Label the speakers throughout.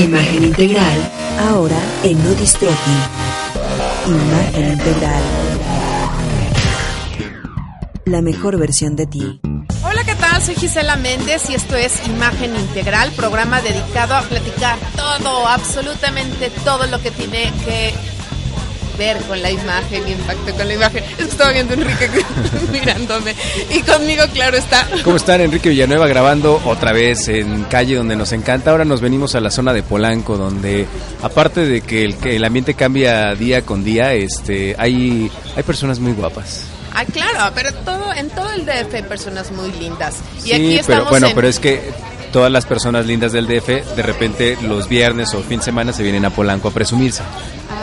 Speaker 1: Imagen integral, ahora en No. Imagen integral. La mejor versión de ti.
Speaker 2: Hola, ¿qué tal? Soy Gisela Méndez y esto es Imagen Integral, programa dedicado a platicar todo, absolutamente todo lo que tiene que ver con la imagen impacto con la imagen. Es que estaba viendo a Enrique mirándome y conmigo, claro, está.
Speaker 3: ¿Cómo están? Enrique Villanueva grabando otra vez en calle donde nos encanta. Ahora nos venimos a la zona de Polanco, donde aparte de que el, que el ambiente cambia día con día, este, hay, hay personas muy guapas.
Speaker 2: Ah, claro, pero todo en todo el DF hay personas muy lindas. Y
Speaker 3: sí,
Speaker 2: aquí estamos
Speaker 3: pero bueno,
Speaker 2: en-
Speaker 3: pero es que todas las personas lindas del DF de repente los viernes o fin de semana se vienen a Polanco a presumirse.
Speaker 2: Ah,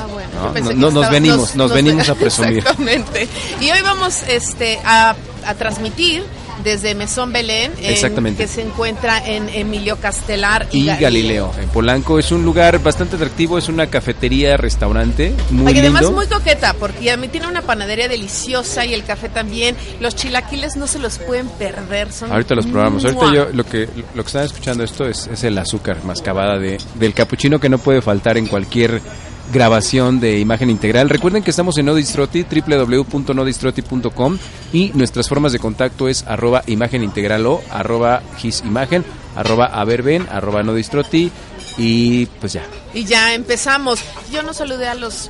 Speaker 3: No, nos venimos, nos venimos a presumir.
Speaker 2: Exactamente. Y hoy vamos este, a, a transmitir desde Mesón Belén, en-
Speaker 3: Exactamente.
Speaker 2: que se encuentra en Emilio Castelar
Speaker 3: Y
Speaker 2: Ga-
Speaker 3: Galileo, en Polanco es un lugar bastante atractivo, es una cafetería, restaurante, muy
Speaker 2: Oye, además
Speaker 3: lindo.
Speaker 2: muy coqueta, porque a mí tiene una panadería deliciosa y el café también. Los chilaquiles no se los pueden perder. Son
Speaker 3: Ahorita los probamos. Ahorita yo lo que lo que están escuchando esto es, es el azúcar mascabada de del capuchino que no puede faltar en cualquier grabación de imagen integral. Recuerden que estamos en Nodistroti, www.nodistroti.com y nuestras formas de contacto es arroba imagen integral o arroba gisimagen, arroba averben, arroba nodistroti y pues ya.
Speaker 2: Y ya empezamos. Yo no saludé a los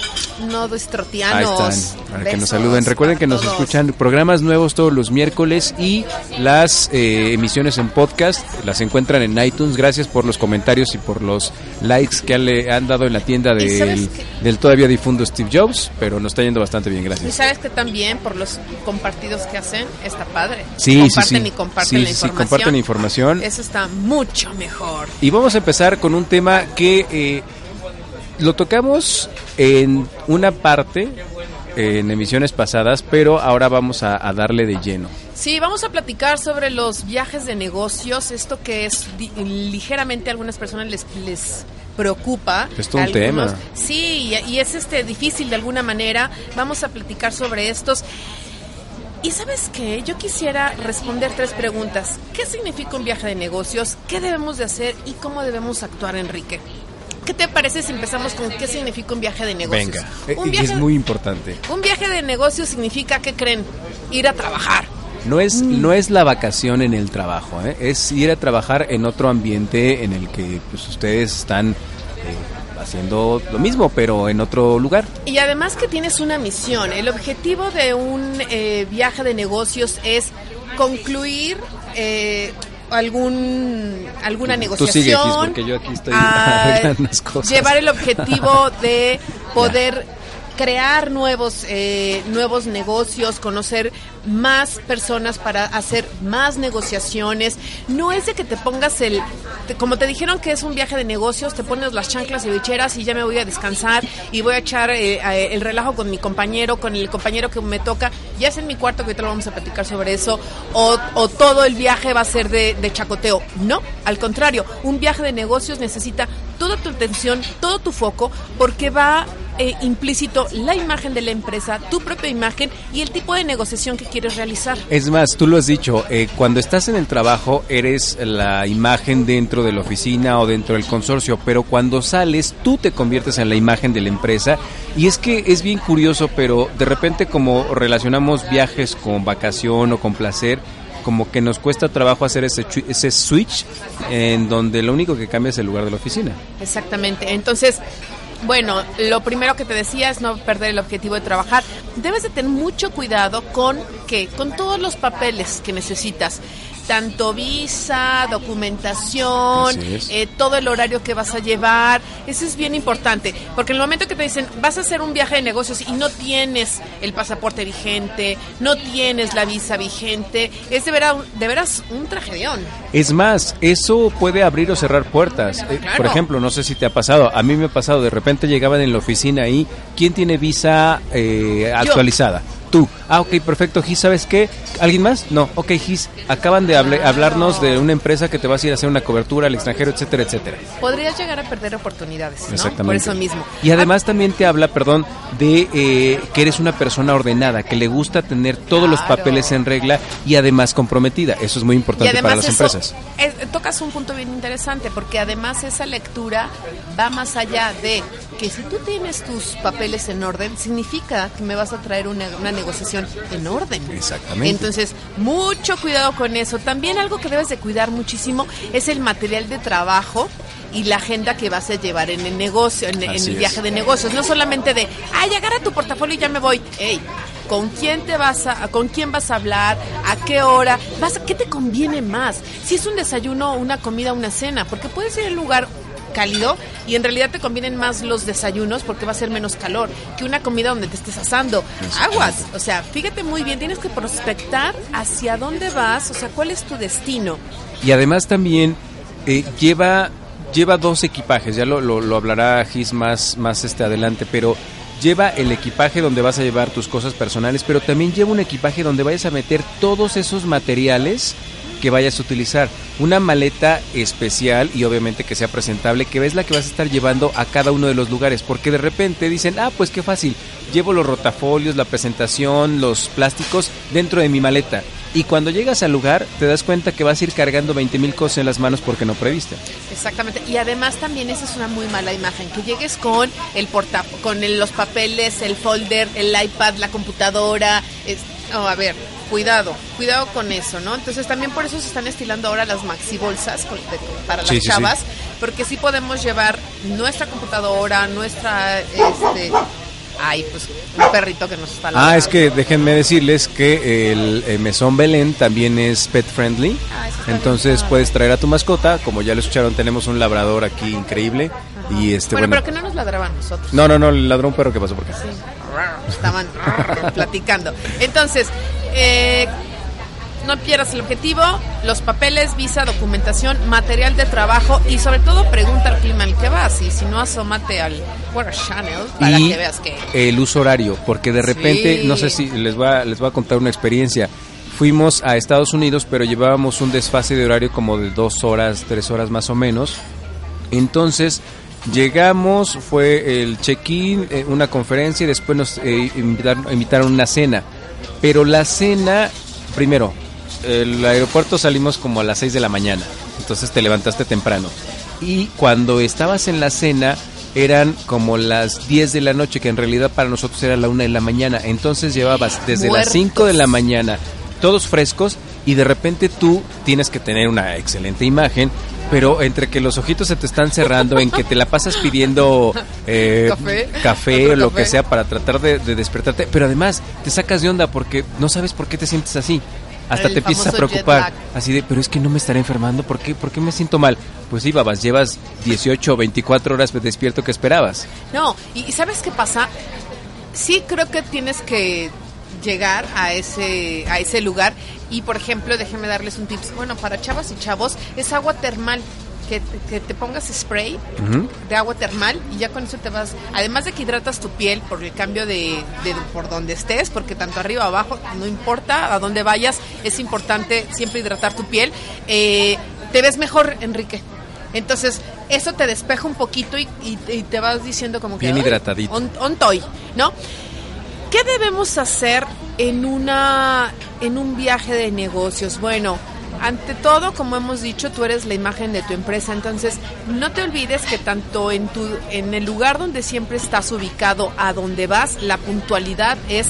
Speaker 2: no
Speaker 3: Ahí
Speaker 2: estrotianos.
Speaker 3: están, para que nos saluden. Recuerden que nos
Speaker 2: todos.
Speaker 3: escuchan programas nuevos todos los miércoles y las eh, emisiones en podcast las encuentran en iTunes. Gracias por los comentarios y por los likes que le han dado en la tienda
Speaker 2: ¿Y
Speaker 3: del, del todavía difundo Steve Jobs, pero nos está yendo bastante bien,
Speaker 2: Y
Speaker 3: gracias.
Speaker 2: sabes que también por los compartidos que hacen está padre.
Speaker 3: Sí, sí,
Speaker 2: comparten
Speaker 3: sí.
Speaker 2: y comparten
Speaker 3: Sí,
Speaker 2: la
Speaker 3: sí, sí,
Speaker 2: información.
Speaker 3: comparten información.
Speaker 2: Eso está mucho mejor.
Speaker 3: Y vamos a empezar con un tema que eh, lo tocamos en una parte en emisiones pasadas, pero ahora vamos a, a darle de lleno.
Speaker 2: Sí, vamos a platicar sobre los viajes de negocios, esto que es ligeramente a algunas personas les, les preocupa.
Speaker 3: Es todo un
Speaker 2: Algunos-
Speaker 3: tema.
Speaker 2: Sí, y, y es este difícil de alguna manera. Vamos a platicar sobre estos. Y sabes qué, yo quisiera responder tres preguntas. ¿Qué significa un viaje de negocios? ¿Qué debemos de hacer? ¿Y cómo debemos actuar, Enrique? ¿Qué te parece si empezamos con qué significa un viaje de negocios?
Speaker 3: Venga, eh,
Speaker 2: Un
Speaker 3: y
Speaker 2: viaje,
Speaker 3: es muy importante.
Speaker 2: un viaje de negocios significa, ¿qué creen? Ir a trabajar.
Speaker 3: No es,
Speaker 2: Mm.
Speaker 3: no es la vacación en el trabajo, ¿eh? es ir a trabajar en otro ambiente en el que pues, ustedes están eh, haciendo lo mismo, pero en otro lugar.
Speaker 2: Y además que tienes una misión. El objetivo de un eh, viaje de negocios es concluir eh, algún alguna
Speaker 3: Tú
Speaker 2: negociación.
Speaker 3: sigue, Gis, yo aquí estoy las cosas.
Speaker 2: Llevar el objetivo de poder crear nuevos eh, nuevos negocios, conocer más personas para hacer más negociaciones. No es de que te pongas el, como te dijeron que es un viaje de negocios, te pones las chanclas y bicheras y ya me voy a descansar y voy a echar eh, el relajo con mi compañero, con el compañero que me toca. Ya es en mi cuarto que ahorita lo vamos a platicar sobre eso. O, o todo el viaje va a ser de, de chacoteo. No, al contrario, un viaje de negocios necesita toda tu atención, todo tu foco, porque va eh, implícito la imagen de la empresa, tu propia imagen y el tipo de negociación que quieres realizar.
Speaker 3: Es más, tú lo has dicho, eh, cuando estás en el trabajo eres la imagen dentro de la oficina o dentro del consorcio, pero cuando sales tú te conviertes en la imagen de la empresa y es que es bien curioso, pero de repente como relacionamos viajes con vacación o con placer, como que nos cuesta trabajo hacer ese, ese switch en donde lo único que cambia es el lugar de la oficina.
Speaker 2: Exactamente. Entonces, bueno, lo primero que te decía es no perder el objetivo de trabajar. Debes de tener mucho cuidado con qué, con todos los papeles que necesitas. Tanto visa, documentación, eh, todo el horario que vas a llevar. Eso es bien importante, porque en el momento que te dicen, vas a hacer un viaje de negocios y no tienes el pasaporte vigente, no tienes la visa vigente, es de veras, de veras un tragedión.
Speaker 3: Es más, eso puede abrir o cerrar puertas. Eh, por ejemplo, no sé si te ha pasado, a mí me ha pasado, de repente llegaban en la oficina ahí, ¿quién tiene visa eh, actualizada? Tú. Ah, ok, perfecto, Gis, ¿sabes qué? ¿Alguien más? No, ok, Gis, acaban de hablarnos de una empresa que te vas a ir a hacer una cobertura al extranjero, etcétera, etcétera.
Speaker 2: Podrías llegar a perder oportunidades, ¿no? Exactamente. Por eso mismo.
Speaker 3: Y además también te habla, perdón, de eh, que eres una persona ordenada, que le gusta tener todos los papeles en regla y además comprometida. Eso es muy importante para las empresas.
Speaker 2: tocas un punto bien interesante, porque además esa lectura va más allá de que si tú tienes tus papeles en orden, significa que me vas a traer una, una negociación en orden.
Speaker 3: Exactamente.
Speaker 2: Entonces, mucho cuidado con eso. También algo que debes de cuidar muchísimo es el material de trabajo y la agenda que vas a llevar en el negocio, en, el viaje de negocios. No solamente de, ay, agarra tu portafolio y ya me voy. Ey, ¿con quién te vas a, con quién vas a hablar? ¿A qué hora? ¿Vas ¿Qué te conviene más? Si es un desayuno, una comida, una cena, porque puedes ir al lugar cálido y en realidad te convienen más los desayunos porque va a ser menos calor que una comida donde te estés asando. Aguas, o sea, fíjate muy bien, tienes que prospectar hacia dónde vas, o sea, cuál es tu destino.
Speaker 3: Y además también eh, lleva lleva dos equipajes, ya lo, lo, hablará Gis más, más este adelante, pero lleva el equipaje donde vas a llevar tus cosas personales, pero también lleva un equipaje donde vayas a meter todos esos materiales que vayas a utilizar. Una maleta especial y obviamente que sea presentable, que ves la que vas a estar llevando a cada uno de los lugares, porque de repente dicen, ah, pues qué fácil, llevo los rotafolios, la presentación, los plásticos dentro de mi maleta. Y cuando llegas al lugar, te das cuenta que vas a ir cargando 20 mil cosas en las manos porque no previste.
Speaker 2: Exactamente. Y además también esa es una muy mala imagen. Que llegues con el porta con los papeles, el folder, el iPad, la computadora. Es, a ver, cuidado, cuidado con eso, ¿no? Entonces también por eso se están estilando ahora las maxi bolsas para las chavas, porque sí podemos llevar nuestra computadora, nuestra, este, ay, pues un perrito que nos está
Speaker 3: Ah, es que déjenme decirles que el, eh, Mesón Belén también es pet friendly, ah, entonces puedes traer a tu mascota, como ya lo escucharon, tenemos un labrador aquí increíble. Y este,
Speaker 2: bueno, pero que no nos ladraban nosotros.
Speaker 3: No, no, no, ladró un perro que pasó por acá. Sí.
Speaker 2: Estaban platicando. Entonces, eh, no pierdas el objetivo, los papeles, visa, documentación, material de trabajo y sobre todo pregunta al clima al que vas y si no asómate al Weather Channel para que veas que...
Speaker 3: El uso horario, porque de repente, no sé si les voy, a, les voy a contar una experiencia. Fuimos a Estados Unidos, pero llevábamos un desfase de horario como de dos horas, tres horas más o menos. Entonces, llegamos, fue el check-in, eh, una conferencia y después nos eh, invitaron, invitaron a una cena pero la cena, primero, el aeropuerto salimos como a las 6 de la mañana, entonces te levantaste temprano. Y cuando estabas en la cena, eran como las 10 de la noche, que en realidad para nosotros era la 1 de la mañana. Entonces llevabas desde las 5 de la mañana todos frescos y de repente tú tienes que tener una excelente imagen, pero entre que los ojitos se te están cerrando, en que te la pasas pidiendo eh, café, o lo que sea para tratar de, despertarte, pero además te sacas de onda porque no sabes por qué te sientes así. Hasta te empiezas a preocupar, así de, pero es que no me estaré enfermando, ¿por qué, ¿por qué me siento mal? Pues sí, babas, llevas 18 o 24 horas despierto que esperabas.
Speaker 2: No, y ¿sabes qué pasa? Sí creo que tienes que llegar a ese, a ese lugar. Y por ejemplo, déjenme darles un tips. Bueno, para chavas y chavos, es agua termal. Que, que te pongas spray de agua termal y ya con eso te vas, además de que hidratas tu piel por el cambio de, por donde estés, porque tanto arriba o abajo, no importa a dónde vayas, es importante siempre hidratar tu piel, eh, te ves mejor, Enrique. Entonces, eso te despeja un poquito y, te vas diciendo como que...
Speaker 3: Bien hidratadito.
Speaker 2: On, toy, ¿no? ¿Qué debemos hacer en una en un viaje de negocios? Bueno, ante todo, como hemos dicho, tú eres la imagen de tu empresa, entonces no te olvides que tanto en tu en el lugar donde siempre estás ubicado a donde vas, la puntualidad es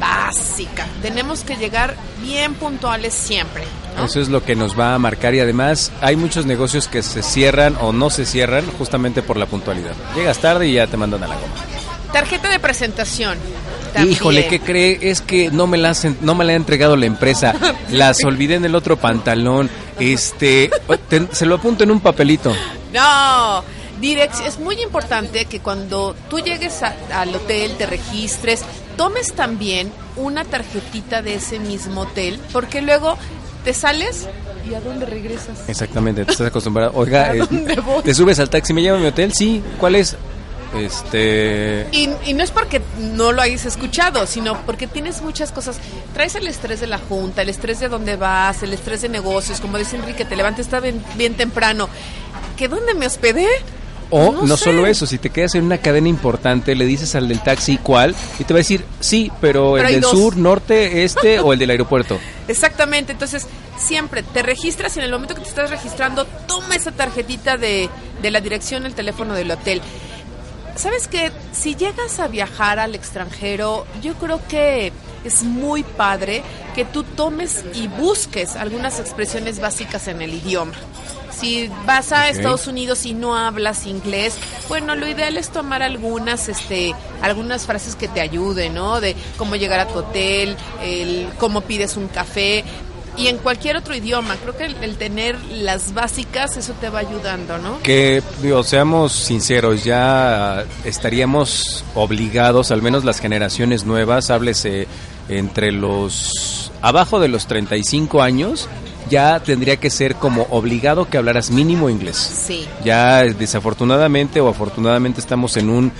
Speaker 2: básica. Tenemos que llegar bien puntuales siempre.
Speaker 3: Eso es lo que nos va a marcar y además hay muchos negocios que se cierran o no se cierran justamente por la puntualidad. Llegas tarde y ya te mandan a la goma.
Speaker 2: Tarjeta de presentación.
Speaker 3: Híjole, ¿qué cree? Es que no me la no me la ha entregado la empresa. Las olvidé en el otro pantalón. Este, se lo apunto en un papelito.
Speaker 2: No. Direx, es muy importante que cuando tú llegues al hotel, te registres, tomes también una tarjetita de ese mismo hotel, porque luego te sales y a dónde regresas.
Speaker 3: Exactamente, te estás acostumbrado. Oiga, eh, te subes al taxi, me lleva a mi hotel, sí. ¿Cuál es? Este.
Speaker 2: Y, no es porque no lo hayas escuchado, sino porque tienes muchas cosas. Traes el estrés de la junta, el estrés de dónde vas, el estrés de negocios. Como dice Enrique, te levantes está bien, bien temprano. ¿Que dónde me hospedé?
Speaker 3: O no, solo eso, si te quedas en una cadena importante, le dices al del taxi cuál y te va a decir, sí, pero, el del sur, norte, este o el del aeropuerto.
Speaker 2: Exactamente, entonces siempre te registras y en el momento que te estás registrando, toma esa tarjetita de, de la dirección, el teléfono del hotel. ¿Sabes qué? Si llegas a viajar al extranjero, yo creo que es muy padre que tú tomes y busques algunas expresiones básicas en el idioma si vas a Estados Unidos y no hablas inglés, bueno, lo ideal es tomar algunas, este, algunas frases que te ayuden, ¿no? De cómo llegar a tu hotel, el cómo pides un café y en cualquier otro idioma. Creo que el, tener las básicas, eso te va ayudando, ¿no?
Speaker 3: Que, digo, seamos sinceros, ya estaríamos obligados, al menos las generaciones nuevas, háblese entre los abajo de los 35 años, ya tendría que ser como obligado que hablaras mínimo inglés.
Speaker 2: Sí.
Speaker 3: Ya desafortunadamente o afortunadamente estamos en un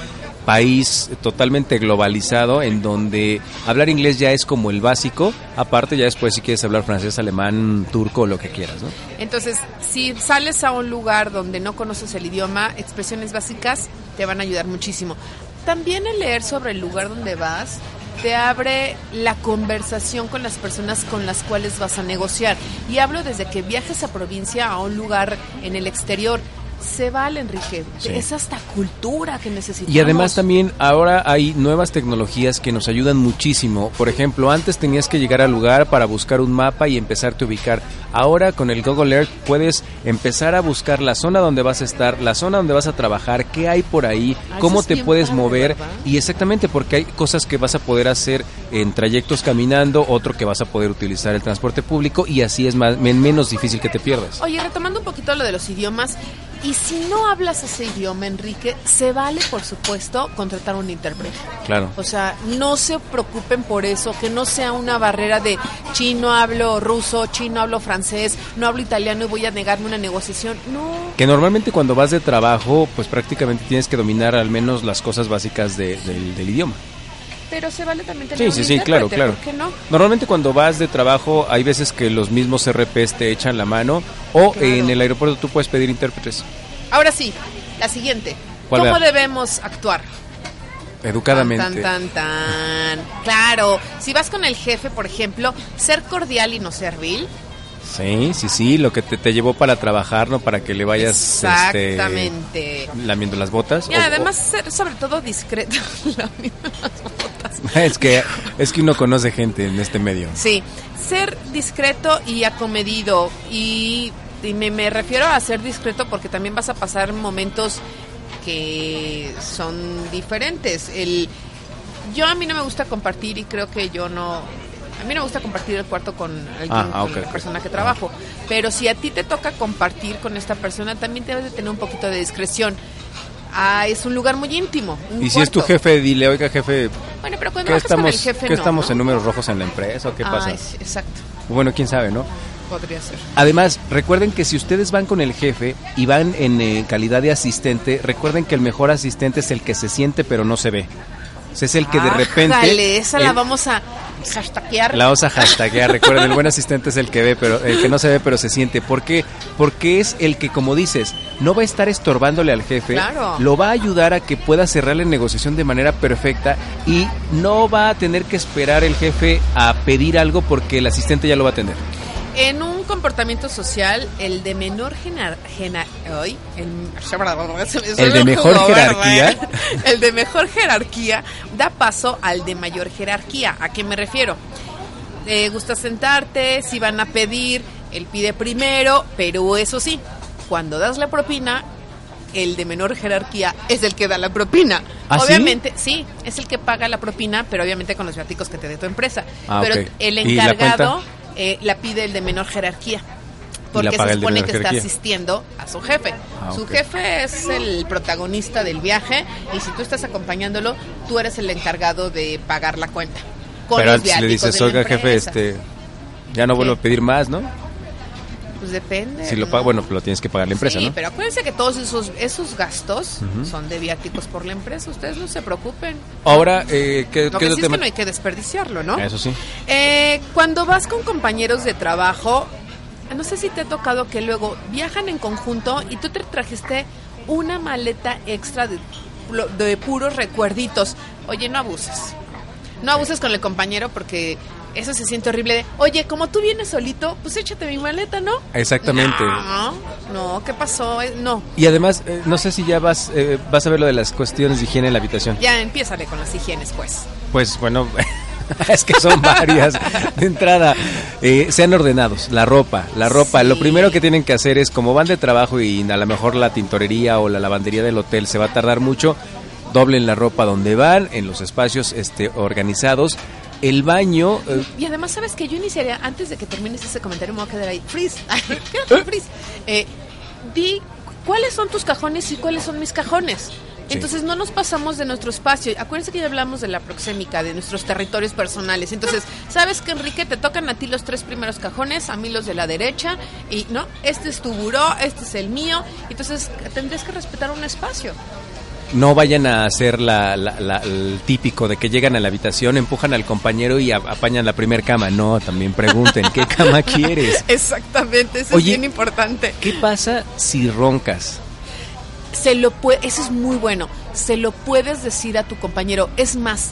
Speaker 3: país totalmente globalizado en donde hablar inglés ya es como el básico, aparte ya después si quieres hablar francés, alemán, turco, lo que quieras, ¿no?
Speaker 2: Entonces, si sales a un lugar donde no conoces el idioma, expresiones básicas te van a ayudar muchísimo. También el leer sobre el lugar donde vas te abre la conversación con las personas con las cuales vas a negociar. Y hablo desde que viajes a provincia a un lugar en el exterior se vale, Enrique. Es hasta cultura que necesitamos.
Speaker 3: Y además también ahora hay nuevas tecnologías que nos ayudan muchísimo. Por ejemplo, antes tenías que llegar al lugar para buscar un mapa y empezarte a ubicar. Ahora con el Google Earth puedes empezar a buscar la zona donde vas a estar, la zona donde vas a trabajar, qué hay por ahí, ah, cómo te puedes mover y exactamente porque hay cosas que vas a poder hacer en trayectos caminando, otro que vas a poder utilizar el transporte público y así es más, menos difícil que te pierdas.
Speaker 2: Oye, retomando un poquito lo de los idiomas, y si no hablas ese idioma, Enrique, se vale, por supuesto, contratar un intérprete.
Speaker 3: Claro.
Speaker 2: O sea, no se preocupen por eso, que no sea una barrera de chino hablo ruso, chino hablo francés, no hablo italiano y voy a negarme una negociación. No.
Speaker 3: Que normalmente cuando vas de trabajo, pues prácticamente tienes que dominar al menos las cosas básicas del idioma
Speaker 2: pero se vale también tener
Speaker 3: Sí, sí, sí, claro, claro.
Speaker 2: ¿por qué no?
Speaker 3: Normalmente cuando vas de trabajo hay veces que los mismos RPs te echan la mano o en el aeropuerto tú puedes pedir intérpretes.
Speaker 2: Ahora sí, la siguiente. ¿Cómo debemos actuar?
Speaker 3: Educadamente.
Speaker 2: Tan, tan, tan, Claro, si vas con el jefe, por ejemplo, ser cordial y no servil
Speaker 3: Sí, sí, sí, lo que te, te llevó para trabajar, ¿no? Para que le vayas
Speaker 2: este,
Speaker 3: lamiendo las botas.
Speaker 2: Y además ser sobre todo discreto lamiendo las botas.
Speaker 3: es que es que uno conoce gente en este medio.
Speaker 2: Sí, ser discreto y acomedido y, me, me refiero a ser discreto porque también vas a pasar momentos que son diferentes. El yo a mí no me gusta compartir y creo que yo no a mí no me gusta compartir el cuarto con, alguien, ah, ah, la persona que trabajo, pero si a ti te toca compartir con esta persona, también debes de tener un poquito de discreción. Ah, es un lugar muy íntimo.
Speaker 3: y si es tu jefe, dile, oiga jefe,
Speaker 2: bueno, pero cuando estamos, con el jefe,
Speaker 3: ¿qué estamos en números rojos en la empresa o qué pasa?
Speaker 2: exacto.
Speaker 3: Bueno, quién sabe, ¿no?
Speaker 2: Podría ser.
Speaker 3: Además, recuerden que si ustedes van con el jefe y van en eh, calidad de asistente, recuerden que el mejor asistente es el que se siente pero no se ve es el que de repente...
Speaker 2: Dale, esa la vamos a hashtaguear.
Speaker 3: La vamos a hashtaguear. Recuerden, el buen asistente es el que ve, pero el que no se ve, pero se siente. ¿Por qué? Porque es el que, como dices, no va a estar estorbándole al jefe.
Speaker 2: Claro.
Speaker 3: Lo va a ayudar a que pueda cerrar la negociación de manera perfecta y no va a tener que esperar el jefe a pedir algo porque el asistente ya lo va a atender.
Speaker 2: En un comportamiento social, el de menor el,
Speaker 3: el de mejor jerarquía,
Speaker 2: el de mejor jerarquía da paso al de mayor jerarquía. ¿A qué me refiero? Eh, gusta sentarte, si van a pedir, él pide primero, pero eso sí, cuando das la propina, el de menor jerarquía es el que da la propina.
Speaker 3: ¿Ah,
Speaker 2: obviamente, sí? es el que paga la propina, pero obviamente con los viáticos que te dé tu empresa.
Speaker 3: Ah,
Speaker 2: pero el
Speaker 3: ¿Y la
Speaker 2: encargado eh, la pide el de menor jerarquía. Porque se supone que está asistiendo a su jefe.
Speaker 3: Ah,
Speaker 2: su jefe es el protagonista del viaje y si tú estás acompañándolo, tú eres el encargado de pagar la cuenta. Con
Speaker 3: Pero
Speaker 2: los
Speaker 3: antes le dices, oiga, jefe,
Speaker 2: empresa".
Speaker 3: este, ya no vuelvo a pedir más, ¿no?
Speaker 2: Pues depende.
Speaker 3: Si lo
Speaker 2: ¿no?
Speaker 3: paga, bueno, lo tienes que pagar la empresa,
Speaker 2: sí,
Speaker 3: ¿no?
Speaker 2: pero acuérdense que todos esos, esos gastos son de viáticos por la empresa. Ustedes no se preocupen.
Speaker 3: Ahora, eh, ¿qué,
Speaker 2: Lo que sí es
Speaker 3: tema?
Speaker 2: que no hay que desperdiciarlo, ¿no?
Speaker 3: Eso sí.
Speaker 2: Eh, cuando vas con compañeros de trabajo, no sé si te ha tocado que luego viajan en conjunto y tú te trajiste una maleta extra de, de puros recuerditos. Oye, no abuses. No abuses con el compañero porque eso se siente horrible. De, Oye, como tú vienes solito, pues échate mi maleta, ¿no?
Speaker 3: Exactamente.
Speaker 2: No, no, ¿qué pasó? Eh, No,
Speaker 3: Y además, eh, no sé si ya vas, eh, vas a ver lo de las cuestiones de higiene en la habitación.
Speaker 2: ya empiézale con las higienes, pues.
Speaker 3: Pues bueno, es que son varias. De entrada, eh, sean ordenados. La ropa, la ropa.
Speaker 2: Sí.
Speaker 3: Lo primero que tienen que hacer es, como van de trabajo y a lo mejor la tintorería o la lavandería del hotel se va a tardar mucho, doblen la ropa donde van, en los espacios este, organizados. El baño, eh,
Speaker 2: Y además, ¿sabes que Yo iniciaría, antes de que termines ese comentario, me voy a quedar ahí. Freeze. Freeze. Eh, di cuáles son tus cajones y cuáles son mis cajones.
Speaker 3: Sí.
Speaker 2: Entonces no nos pasamos de nuestro espacio. Acuérdense que ya hablamos de la proxémica, de nuestros territorios personales. Entonces, ¿sabes que Enrique? Te tocan a ti los tres primeros cajones, a mí los de la derecha. Y no, este es tu buró, este es el mío. Entonces tendrías que respetar un espacio.
Speaker 3: no vayan a hacer la, la- la- el típico de que llegan a la habitación, empujan al compañero y apañan la primer cama. No, también pregunten, ¿qué cama quieres?
Speaker 2: Exactamente, eso
Speaker 3: Oye.
Speaker 2: es bien importante.
Speaker 3: ¿Qué pasa si roncas?
Speaker 2: Se lo puede, eso es muy bueno, se lo puedes decir a tu compañero, es más,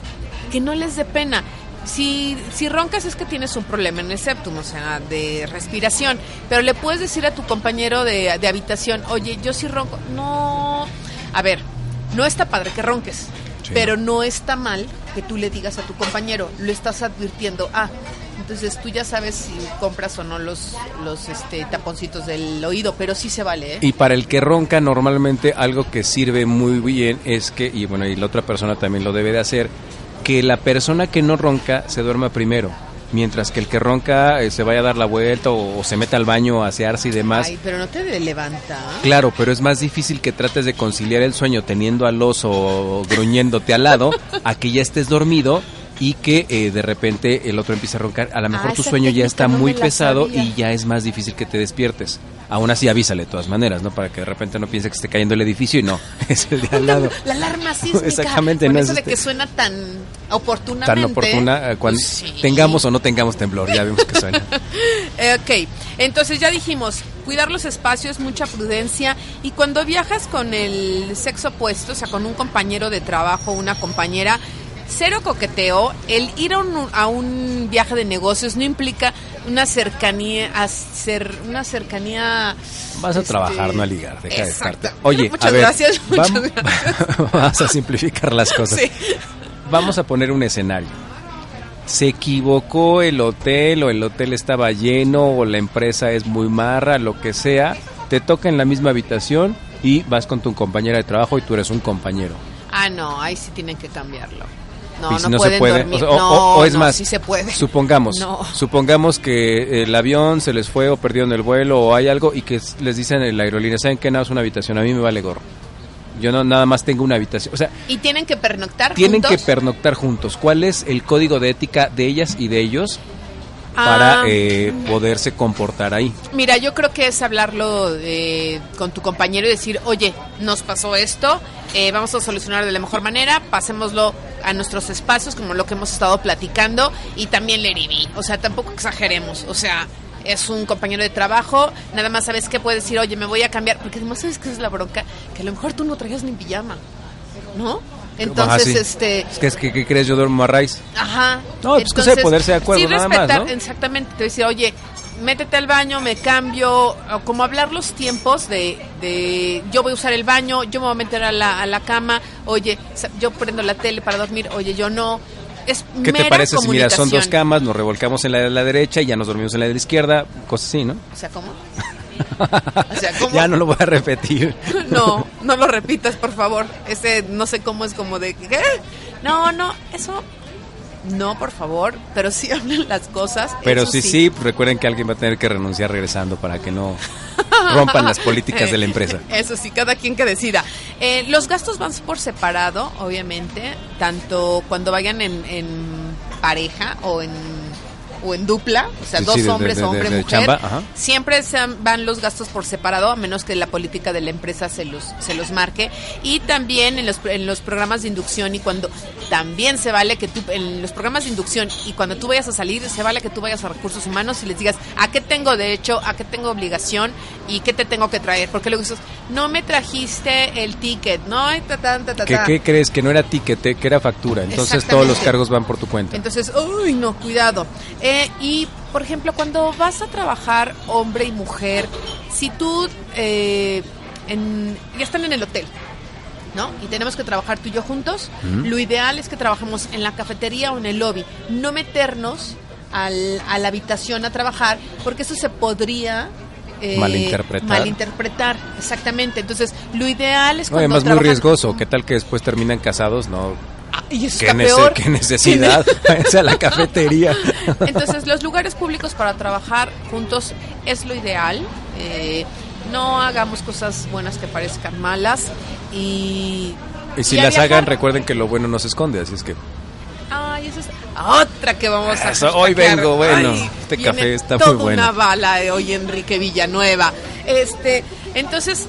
Speaker 2: que no les dé pena. Si, si roncas es que tienes un problema en el septum, o sea, de respiración, pero le puedes decir a tu compañero de, de habitación, oye, yo sí ronco, no, a ver, no está padre que ronques,
Speaker 3: Sí.
Speaker 2: pero no está mal que tú le digas a tu compañero, lo estás advirtiendo, ah, entonces tú ya sabes si compras o no los, los este, taponcitos del oído, pero sí se vale, ¿eh?
Speaker 3: Y para el que ronca, normalmente algo que sirve muy bien es que, y bueno, y la otra persona también lo debe de hacer, que la persona que no ronca se duerma primero, mientras que el que ronca eh, se vaya a dar la vuelta o, o se meta al baño a asearse y demás.
Speaker 2: Ay, pero no te levanta.
Speaker 3: Claro, pero es más difícil que trates de conciliar el sueño teniendo al oso gruñéndote al lado a que ya estés dormido y que eh, de repente el otro empiece a roncar. A lo mejor
Speaker 2: Ah,
Speaker 3: tu
Speaker 2: esa
Speaker 3: sueño ya está
Speaker 2: no
Speaker 3: muy pesado
Speaker 2: sabía.
Speaker 3: y ya es más difícil que te despiertes. Aún así avísale de todas maneras, ¿no? Para que de repente no piense que esté cayendo el edificio y no, es el de al lado.
Speaker 2: La alarma sísmica.
Speaker 3: Exactamente,
Speaker 2: Con
Speaker 3: no
Speaker 2: eso
Speaker 3: es
Speaker 2: de
Speaker 3: este-
Speaker 2: que suena tan oportunamente.
Speaker 3: Tan oportuna eh, cuando
Speaker 2: Pues sí.
Speaker 3: tengamos o no tengamos temblor, ya vimos que suena.
Speaker 2: Ok, entonces ya dijimos, cuidar los espacios, mucha prudencia. Y cuando viajas con el sexo opuesto, o sea, con un compañero de trabajo, una compañera, cero coqueteo. El ir a un, a un viaje de negocios no implica una cercanía, a ser, una cercanía.
Speaker 3: Vas a
Speaker 2: este,
Speaker 3: trabajar, no a ligar, deja de estarte. Oye,
Speaker 2: Muchas
Speaker 3: a ver,
Speaker 2: gracias, muchas
Speaker 3: vam-
Speaker 2: gracias.
Speaker 3: vamos a simplificar las cosas.
Speaker 2: Sí.
Speaker 3: Vamos a poner un escenario. Se equivocó el hotel o el hotel estaba lleno o la empresa es muy marra, lo que sea. Te toca en la misma habitación y vas con tu compañera de trabajo y tú eres un compañero.
Speaker 2: Ah, no, ahí sí tienen que cambiarlo. No,
Speaker 3: y
Speaker 2: no,
Speaker 3: si no se puede,
Speaker 2: dormir.
Speaker 3: o, o-
Speaker 2: no,
Speaker 3: o es
Speaker 2: no,
Speaker 3: más,
Speaker 2: sí se puede.
Speaker 3: supongamos,
Speaker 2: No.
Speaker 3: supongamos que el avión se les fue o perdieron el vuelo o hay algo y que les dicen en la aerolínea, ¿saben qué? Nada, es una habitación, a mí me vale gorro. Yo no nada más tengo una habitación. O sea,
Speaker 2: Y tienen que pernoctar
Speaker 3: tienen
Speaker 2: juntos.
Speaker 3: que pernoctar juntos. ¿Cuál es el código de ética de ellas y de ellos
Speaker 2: Ah,
Speaker 3: para eh, poderse comportar ahí?
Speaker 2: Mira, yo creo que es hablarlo eh, con tu compañero y decir, oye, nos pasó esto, eh, vamos a solucionar de la mejor manera, pasémoslo a nuestros espacios, como lo que hemos estado platicando, y también le viví. O sea, tampoco exageremos. O sea, es un compañero de trabajo, nada más sabes que puede decir, oye, me voy a cambiar, porque además sabes que es la bronca, que a lo mejor tú no traías ni pijama, ¿no? Entonces,
Speaker 3: Ajá, sí.
Speaker 2: este...
Speaker 3: Es que, es que ¿qué crees? Yo duermo a raíz.
Speaker 2: Ajá.
Speaker 3: No, pues cosa de ponerse de acuerdo,
Speaker 2: sí
Speaker 3: nada más,
Speaker 2: respetar-
Speaker 3: ¿no?
Speaker 2: Exactamente, te decía, oye, métete al baño, me cambio, o como hablar los tiempos de, de yo voy a usar el baño, yo me voy a meter a la, a la cama, oye, yo prendo la tele para dormir, oye, yo no. Es
Speaker 3: ¿Qué te
Speaker 2: mera
Speaker 3: parece si mira, son dos camas, nos revolcamos en la de la derecha y ya nos dormimos en la de la izquierda? Cosas así, ¿no?
Speaker 2: O sea, ¿cómo?
Speaker 3: Ya no lo voy a repetir.
Speaker 2: No, no lo repitas, por favor. Ese no sé cómo es como de ¿qué? No, no, eso no, por favor, pero sí hablen las cosas.
Speaker 3: Pero sí, sí, recuerden que alguien va a tener que renunciar regresando para que no rompan las políticas de la empresa.
Speaker 2: Eso sí, cada quien que decida. Eh, los gastos van por separado, obviamente, tanto cuando vayan en, en pareja o en o en dupla, o sea, dos hombres o hombre mujer, siempre van los gastos por separado, a menos que la política de la empresa se los se los marque. Y también en los en los programas de inducción y cuando también se vale que tú en los programas de inducción y cuando tú vayas a salir se vale que tú vayas a recursos humanos y les digas a qué tengo derecho, a qué tengo obligación y qué te tengo que traer, porque luego dices, no me trajiste el ticket, no,
Speaker 3: ¿Qué, ¿Qué, crees que no era ticket, que era factura? Entonces todos los cargos van por tu cuenta.
Speaker 2: Entonces, uy, no, cuidado. Eh, y, por ejemplo, cuando vas a trabajar hombre y mujer, si tú eh, ya están en el hotel, ¿no? Y tenemos que trabajar tú y yo juntos, lo ideal es que trabajemos en la cafetería o en el lobby, no meternos al, a la habitación a trabajar, porque eso se podría
Speaker 3: eh, malinterpretar.
Speaker 2: Malinterpretar, exactamente. Entonces, lo ideal es
Speaker 3: cuando Además, muy riesgoso. ¿Qué tal que después terminan casados? No
Speaker 2: y es
Speaker 3: ¿Qué, ¿Qué necesidad? a la cafetería.
Speaker 2: Entonces, los lugares públicos para trabajar juntos es lo ideal. Eh, no hagamos cosas buenas que parezcan malas y...
Speaker 3: Y si las hagan, recuerden que lo bueno no se esconde, así es que...
Speaker 2: Ay, eso es otra que vamos a
Speaker 3: hacer. Hoy vengo, bueno, este café está muy bueno.
Speaker 2: una bala de hoy Enrique Villanueva. Este, entonces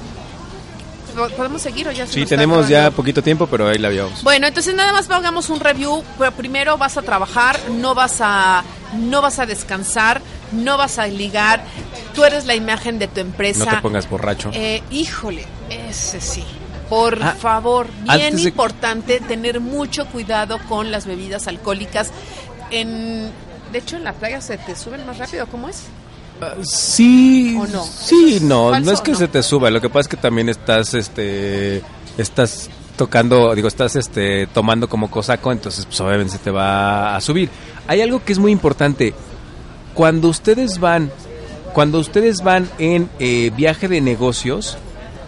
Speaker 2: ¿Podemos seguir o ya
Speaker 3: Sí, tenemos ya poquito tiempo, pero ahí la vemos.
Speaker 2: Bueno, entonces nada más hagamos un review. Pero primero vas a trabajar, no vas a, no vas a descansar, no vas a ligar. Tú eres la imagen de tu empresa.
Speaker 3: No te pongas borracho.
Speaker 2: Eh, híjole, ese sí. Por ah, favor, bien importante tener mucho cuidado con las bebidas alcohólicas. En, de hecho, en la playa se te suben más rápido, ¿cómo es?
Speaker 3: Sí, no? sí, no, no es que se te suba, lo que pasa es que también estás, este, estás tocando, digo, estás, este, tomando como cosaco, entonces, pues obviamente se te va a subir. Hay algo que es muy importante, cuando ustedes van, cuando ustedes van en eh, viaje de negocios,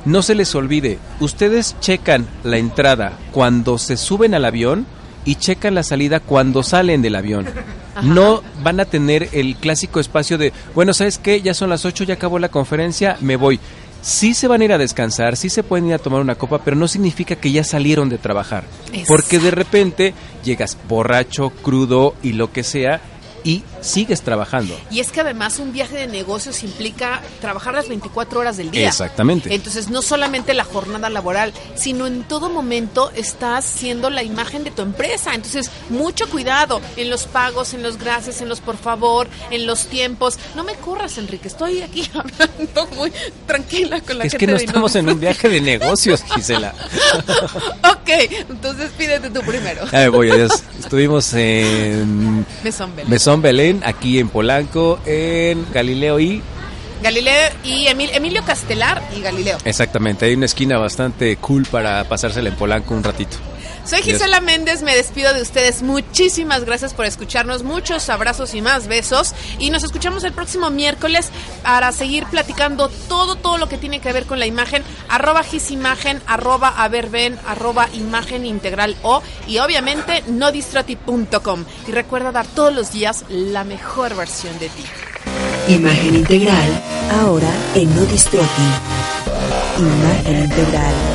Speaker 3: no se les olvide, ustedes checan la entrada cuando se suben al avión y checan la salida cuando salen del avión. No van a tener el clásico espacio de, bueno, ¿sabes qué? Ya son las 8, ya acabó la conferencia, me voy. Sí se van a ir a descansar, sí se pueden ir a tomar una copa, pero no significa que ya salieron de trabajar. Porque de repente llegas borracho, crudo y lo que sea, y sigues trabajando.
Speaker 2: Y es que además un viaje de negocios implica trabajar las 24 horas del día.
Speaker 3: Exactamente.
Speaker 2: Entonces no solamente la jornada laboral, sino en todo momento estás siendo la imagen de tu empresa. Entonces mucho cuidado en los pagos, en los gracias, en los por favor, en los tiempos. No me corras, Enrique, estoy aquí hablando muy tranquila con la
Speaker 3: es
Speaker 2: gente.
Speaker 3: Es que no estamos en un viaje de negocios, Gisela.
Speaker 2: ok, entonces pídete tú primero.
Speaker 3: Ahí voy, adiós. Estuvimos en
Speaker 2: Mesón
Speaker 3: Belén, aquí en Polanco, en Galileo y...
Speaker 2: Galileo y Emilio Castelar y Galileo.
Speaker 3: Exactamente, hay una esquina bastante cool para pasársela en Polanco un ratito.
Speaker 2: Soy Gisela Méndez, me despido de ustedes. Muchísimas gracias por escucharnos. Muchos abrazos y más besos. Y nos escuchamos el próximo miércoles para seguir platicando todo, todo lo que tiene que ver con la imagen. Arroba gisimagen, arroba averben, arroba imagen integral o y obviamente nodistrati.com. Y recuerda dar todos los días la mejor versión de ti.
Speaker 1: Imagen integral, ahora en Nodistrati. Imagen integral.